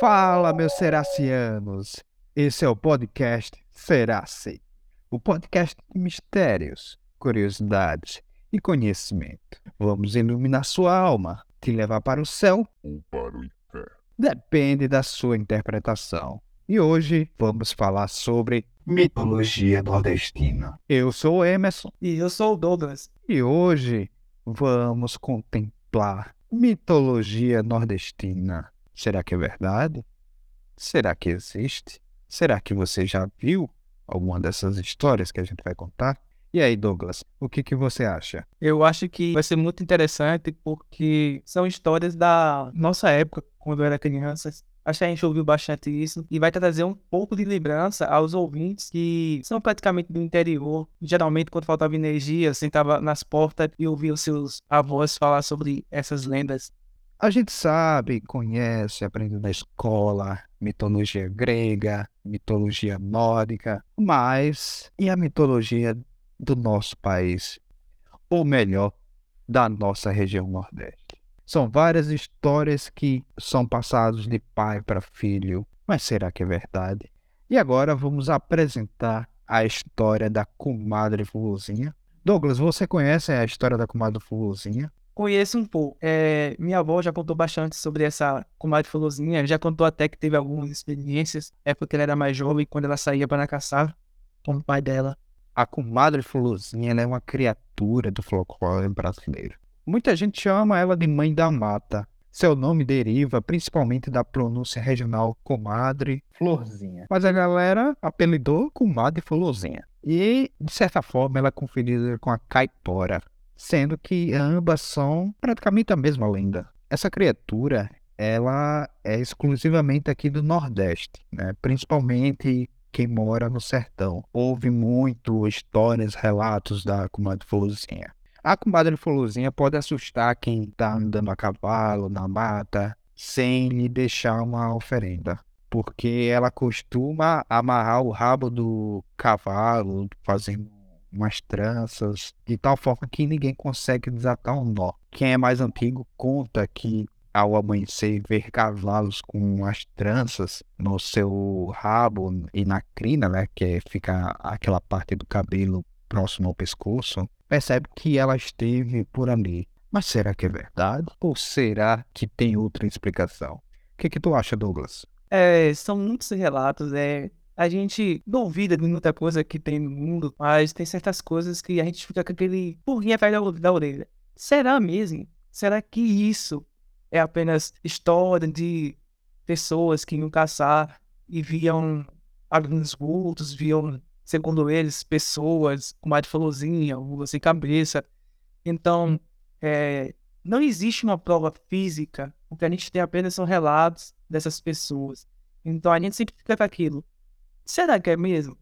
Fala, meus seracianos! Esse é o podcast Serace, o podcast de mistérios, curiosidades e conhecimento. Vamos iluminar sua alma, te levar para o céu ou para o inferno. Depende da sua interpretação. E hoje vamos falar sobre mitologia nordestina. Eu sou o Emerson. E eu sou o Douglas. E hoje vamos contemplar mitologia nordestina. Será que é verdade? Será que existe? Será que você já viu alguma dessas histórias que a gente vai contar? E aí, Douglas, o que, que você acha? Eu acho que vai ser muito interessante porque são histórias da nossa época, quando eu era criança. Acho que a gente ouviu bastante isso e vai trazer um pouco de lembrança aos ouvintes que são praticamente do interior. Geralmente, quando faltava energia, sentava nas portas e ouvia os seus avós falar sobre essas lendas. A gente sabe, conhece, aprende na escola mitologia grega, mitologia nórdica, mas e a mitologia do nosso país? Ou melhor, da nossa região Nordeste? São várias histórias que são passadas de pai para filho, mas será que é verdade? E agora vamos apresentar a história da comadre Fulozinha. Douglas, você conhece a história da comadre Fulozinha? Conheço um pouco. É, minha avó já contou bastante sobre essa comadre Fulozinha. Já contou até que teve algumas experiências. É porque ela era mais jovem quando ela saía para caçar com o pai dela. A comadre Fulozinha é uma criatura do folclore brasileiro. Muita gente chama ela de Mãe da Mata. Seu nome deriva principalmente da pronúncia regional comadre Florzinha. Mas a galera apelidou comadre Florzinha. E, de certa forma, ela é confundida com a caipora, sendo que ambas são praticamente a mesma lenda. Essa criatura, ela é exclusivamente aqui do Nordeste, né? principalmente quem mora no sertão. Houve muito histórias, relatos da comadre Folozinha. A comadre Folozinha pode assustar quem está andando a cavalo na mata sem lhe deixar uma oferenda. Porque ela costuma amarrar o rabo do cavalo, fazendo umas tranças, de tal forma que ninguém consegue desatar um nó. Quem é mais antigo conta que ao amanhecer ver cavalos com as tranças no seu rabo e na crina, né, que é, fica aquela parte do cabelo próximo ao pescoço, percebe que ela esteve por ali. Mas será que é verdade? Ou será que tem outra explicação? O que, que tu acha, Douglas? É, são muitos relatos, é, a gente duvida de muita coisa que tem no mundo, mas tem certas coisas que a gente fica com aquele purrinho atrás da orelha. Será mesmo? Será que isso é apenas história de pessoas que iam caçar e viam alguns vultos, viam, segundo eles, pessoas com mais de florzinha, sem cabeça. Então, é, não existe uma prova física, o que a gente tem apenas são relatos dessas pessoas. Então a gente sempre fica com aquilo. Será que é mesmo?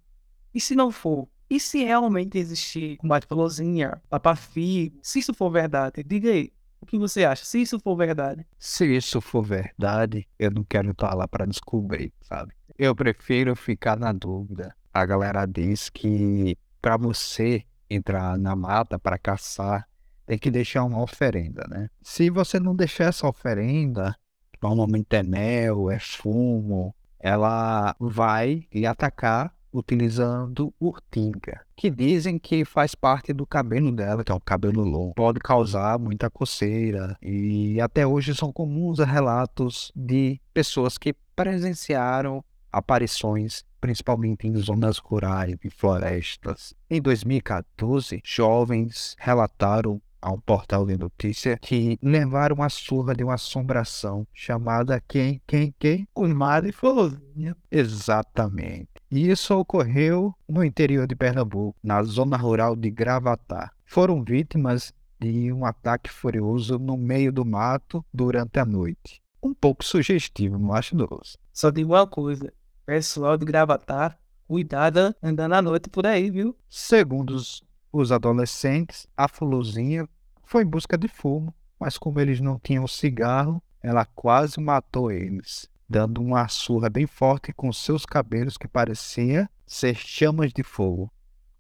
E se não for? E se realmente existir combate pelosinha, papafi, se isso for verdade, diga aí. O que você acha? Se isso for verdade. Se isso for verdade, eu não quero estar lá para descobrir, sabe? Eu prefiro ficar na dúvida. A galera diz que para você entrar na mata para caçar, tem que deixar uma oferenda, né? Se você não deixar essa oferenda, normalmente é mel, é fumo, ela vai lhe atacar utilizando urtiga, que dizem que faz parte do cabelo dela, que é um cabelo longo. Pode causar muita coceira e até hoje são comuns relatos de pessoas que presenciaram aparições principalmente em zonas rurais e florestas. Em 2014, jovens relataram a um portal de notícia que levaram a surra de uma assombração chamada quem, quem, quem? O Mari Florzinha. Exatamente. E isso ocorreu no interior de Pernambuco, na zona rural de Gravatar. Foram vítimas de um ataque furioso no meio do mato durante a noite. Um pouco sugestivo, não acho, Douglas? Só digo uma coisa, pessoal de Gravatar, cuidado andando à noite por aí, viu? Segundo os, os adolescentes, a Fuluzinha foi em busca de fumo, mas como eles não tinham cigarro, ela quase matou eles, dando uma surra bem forte com seus cabelos que parecia ser chamas de fogo,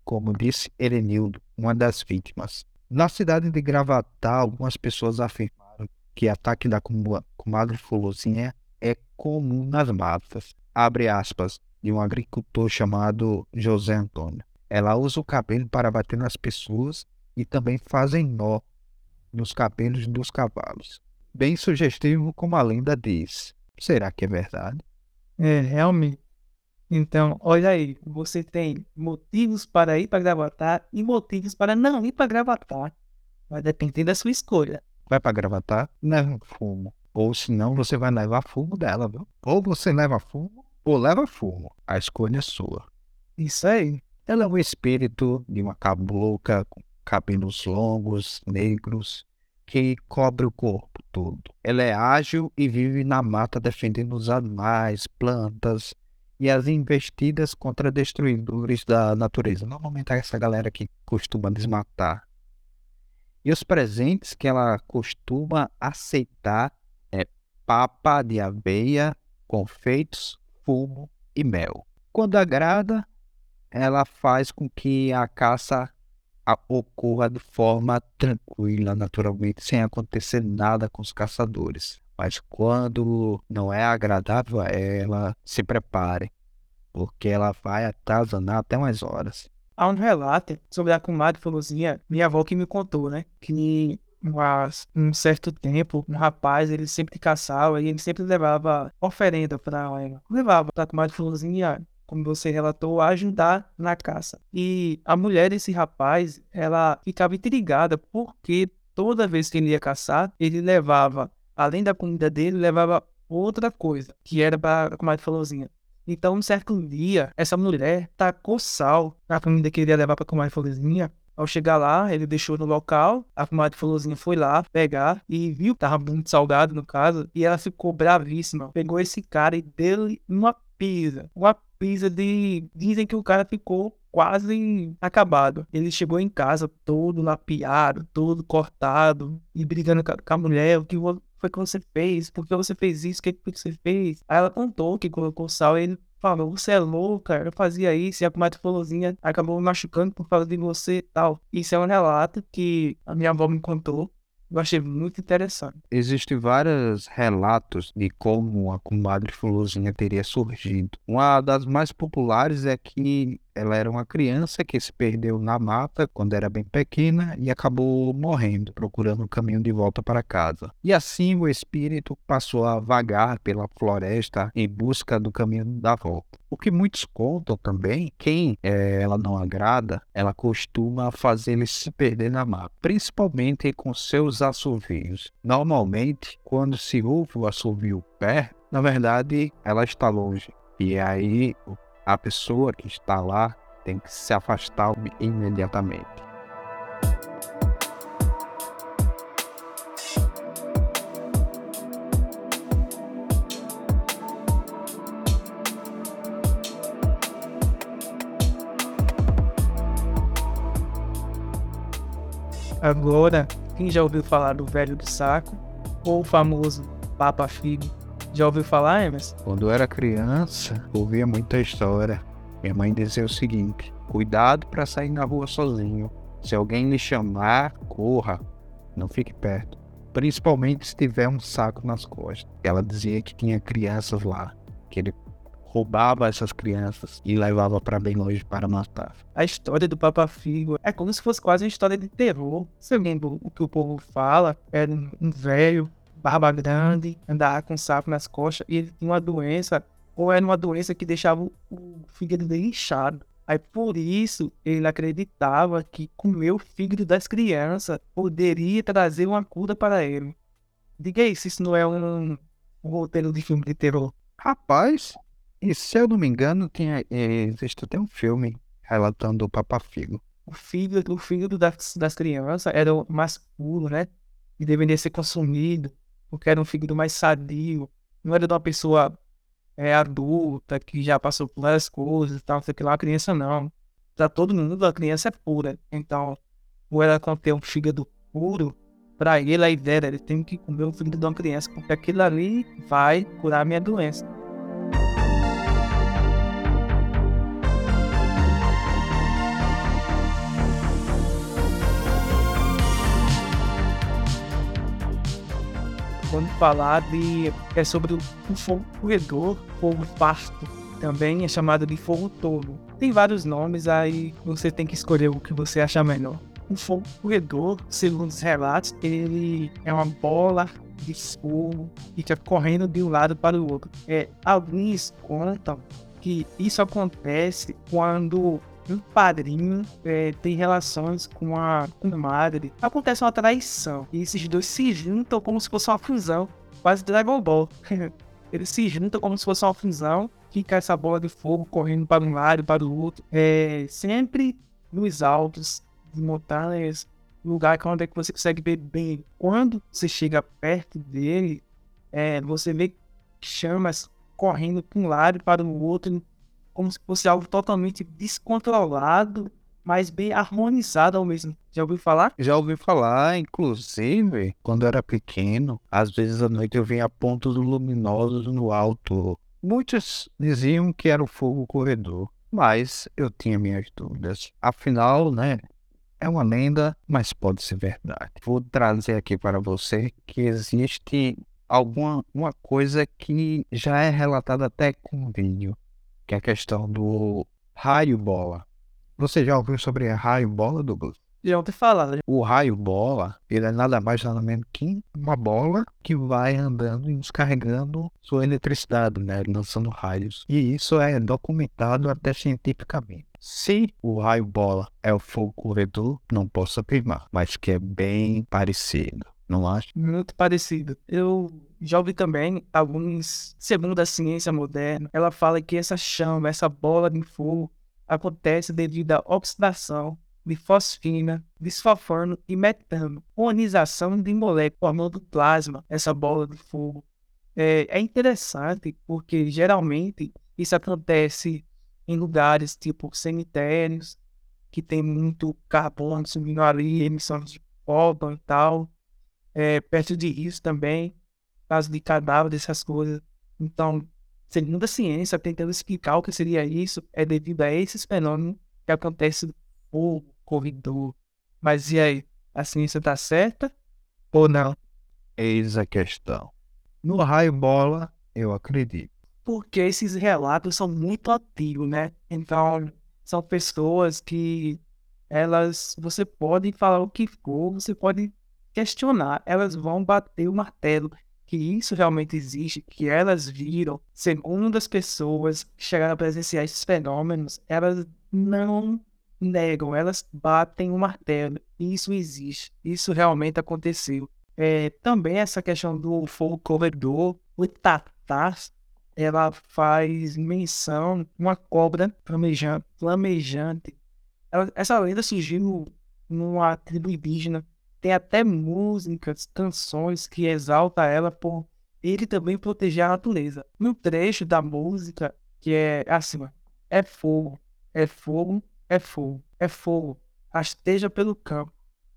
como disse Erenildo, uma das vítimas. Na cidade de Gravatar, algumas pessoas afirmaram que ataque da comadre Fulozinha é comum nas matas. Abre aspas, de um agricultor chamado José Antônio. Ela usa o cabelo para bater nas pessoas e também fazem nó nos cabelos dos cavalos. Bem sugestivo como a lenda diz. Será que é verdade? É, realmente. Então, olha aí, você tem motivos para ir para Gravatar e motivos para não ir para Gravatar. Vai depender da sua escolha. Vai para Gravatar? Leva fumo. Ou senão você vai levar fumo dela, viu? Ou você leva fumo ou leva fumo. A escolha é sua. Isso aí. Ela é um espírito de uma cabocla com cabelos longos, negros, que cobre o corpo todo. Ela é ágil e vive na mata defendendo os animais, plantas e as investidas contra destruidores da natureza. Normalmente é essa galera que costuma desmatar. E os presentes que ela costuma aceitar é papa de aveia, confeitos, fumo e mel. Quando agrada, ela faz com que a caça ocorra de forma tranquila, naturalmente, sem acontecer nada com os caçadores. Mas quando não é agradável a ela, se prepare, porque ela vai atazanar até umas horas. Há um relato sobre a comadre Florzinha, minha avó que me contou, né? Que há um certo tempo, um rapaz, ele sempre caçava e ele sempre levava oferenda para ela. Levava para a comadre Florzinha como você relatou, ajudar na caça. E a mulher desse rapaz, ela ficava intrigada porque toda vez que ele ia caçar, ele levava, além da comida dele, levava outra coisa, que era para, como a falouzinha. Então, um certo dia, essa mulher tacou sal na comida que ele ia levar para comadre Florzinha. Ao chegar lá, ele deixou no local, a comadre Florzinha foi lá pegar e viu que estava muito salgado, no caso, e ela ficou bravíssima. Pegou esse cara e deu-lhe uma pisa, uma pisa de. Dizem que o cara ficou quase acabado. Ele chegou em casa todo lapiado, todo cortado e brigando com a mulher. O que foi que você fez? Por que você fez isso? O que que você fez? Aí ela contou que colocou sal e ele falou: Você é louca, eu fazia isso. E a comadre Florzinha acabou me machucando por causa de você e tal. Isso é um relato que a minha avó me contou. Eu achei muito interessante. Existem vários relatos de como a comadre Fulozinha teria surgido. Uma das mais populares é que ela era uma criança que se perdeu na mata quando era bem pequena e acabou morrendo, procurando o caminho de volta para casa. E assim o espírito passou a vagar pela floresta em busca do caminho da volta. O que muitos contam também, quem é, ela não agrada, ela costuma fazer ele se perder na mata, principalmente com seus assovios. Normalmente, quando se ouve o assovio perto, na verdade ela está longe. E aí a pessoa que está lá tem que se afastar imediatamente. Agora, quem já ouviu falar do velho do saco ou o famoso Papa Figo já ouviu falar, Emerson? Quando eu era criança, ouvia muita história. Minha mãe dizia o seguinte: cuidado para sair na rua sozinho. Se alguém lhe chamar, corra, não fique perto. Principalmente se tiver um saco nas costas. Ela dizia que tinha crianças lá, que ele roubava essas crianças e levava para bem longe para matar. A história do Papa Figo é como se fosse quase uma história de terror. Você lembra o que o povo fala? Era um velho barba grande, andava com sapo nas costas e ele tinha uma doença, ou era uma doença que deixava o fígado dele inchado. Aí por isso ele acreditava que comer o fígado das crianças poderia trazer uma cura para ele. Diga aí se isso não é um, um roteiro de filme de terror. Rapaz, e se eu não me engano, tinha, existe até um filme relatando o Papa Figo. O fígado, o fígado das, das crianças era o mais puro, né? E deveria ser consumido porque era um fígado mais sadio, não era de uma pessoa é, adulta que já passou por várias coisas e tal, sei que lá, a criança não. Para todo mundo, a criança é pura. Então, ou ela conter um fígado puro, para ele a ideia era ele tem que comer o fígado de uma criança, porque aquilo ali vai curar a minha doença. Quando falar de é sobre o fogo corredor, fogo parto, também é chamado de fogo tolo. Tem vários nomes, aí você tem que escolher o que você achar melhor. O fogo corredor, segundo os relatos, ele é uma bola de fogo que fica correndo de um lado para o outro. É, alguns contam que isso acontece quando um padrinho é, tem relações com a madre. Acontece uma traição. E esses dois se juntam como se fosse uma fusão. Quase Dragon Ball. Eles se juntam como se fosse uma fusão. Fica essa bola de fogo correndo para um lado e para o outro. É, sempre nos altos de montanhas. Lugar onde é que você consegue ver bem. Quando você chega perto dele, é, você vê chamas correndo para um lado e para o outro como se fosse algo totalmente descontrolado, mas bem harmonizado ao mesmo. Já ouviu falar? Já ouvi falar, inclusive, quando eu era pequeno, às vezes à noite eu via pontos luminosos no alto. Muitos diziam que era o fogo corredor, mas eu tinha minhas dúvidas. Afinal, né, é uma lenda, mas pode ser verdade. Vou trazer aqui para você que existe alguma uma coisa que já é relatada até com vídeo que é a questão do raio bola. Você já ouviu sobre raio bola, Douglas? Já ouvi falar. Né? O raio bola, ele é nada mais nada menos que uma bola que vai andando e descarregando sua eletricidade, né? Lançando raios. E isso é documentado até cientificamente. Se o raio bola é o fogo corredor, não posso afirmar, mas que é bem parecido não acho? Muito parecido. Eu já ouvi também alguns, segundo a ciência moderna, ela fala que essa chama, essa bola de fogo, acontece devido à oxidação de fosfina, bisfosfano e metano, ionização de moléculas formando plasma, essa bola de fogo. É, é interessante porque geralmente isso acontece em lugares tipo cemitérios, que tem muito carbono subindo ali, emissões de pólvora e tal é, perto de rios também, caso de cadáver, dessas coisas. Então, segundo a ciência, tentando explicar o que seria isso, é devido a esses fenômenos que acontecem no corredor. Mas e aí? A ciência está certa ou não? Eis a questão. No raio bola, eu acredito. Porque esses relatos são muito ativos, né? Então, são pessoas que elas, você pode falar o que for, você pode questionar, elas vão bater o martelo que isso realmente existe, que elas viram, segundo as pessoas que chegaram a presenciar esses fenômenos, elas não negam, elas batem o martelo. Isso existe, isso realmente aconteceu. É, também essa questão do fogo corredor, o tatás, ela faz menção uma cobra flamejante. flamejante. Ela, essa lenda surgiu numa tribo indígena tem até músicas, canções que exalta ela por ele também proteger a natureza. No trecho da música, que é assim, é fogo, é fogo, é fogo, é fogo, rasteja pelo campo,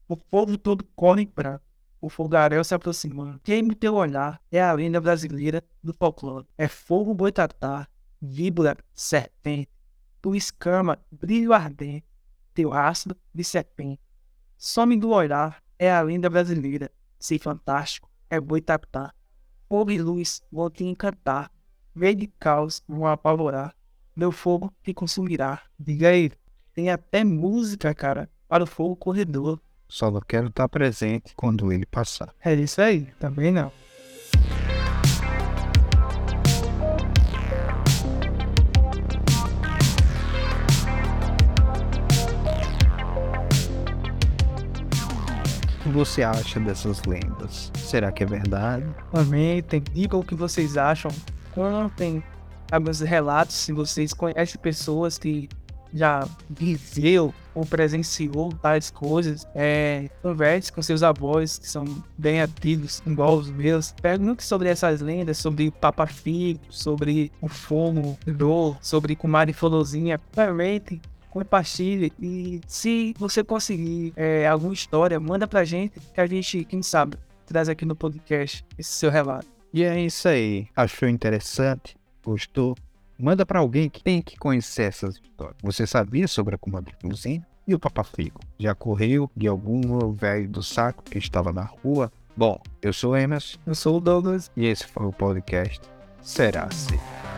o povo todo corre branco, o fogaréu se aproximando. Queime teu olhar, é a lenda brasileira do folclore. É fogo boitatá, víbora, serpente, tu escama, brilho ardente, teu rastro de serpente. Some do olhar, é a lenda brasileira. Ser fantástico é boitatá. Fogo e luz vão te encantar. Medo e caos vão apavorar. Meu fogo te consumirá. Diga aí, tem até música, cara, para o fogo corredor. Só não quero estar presente quando ele passar. É isso aí, também não. Você acha dessas lendas? Será que é verdade? Comentem, digam o que vocês acham. Contem alguns relatos se vocês conhecem pessoas que já viveu ou presenciou tais coisas. É, converse com seus avós, que são bem ativos, igual os meus. Pergunte sobre essas lendas, sobre Papa Figo, sobre o fogo, do, sobre Kumari Folozinha. Comente compartilhe e se você conseguir é, alguma história, manda pra gente que a gente, quem sabe, traz aqui no podcast esse seu relato. E é isso aí. Achou interessante? Gostou? Manda para alguém que tem que conhecer essas histórias. Você sabia sobre a comadre Luzinha? E o Papa Figo? Já correu de algum velho do saco que estava na rua Bom, eu sou o Emerson Eu sou o Douglas. e esse foi o podcast Será Ser.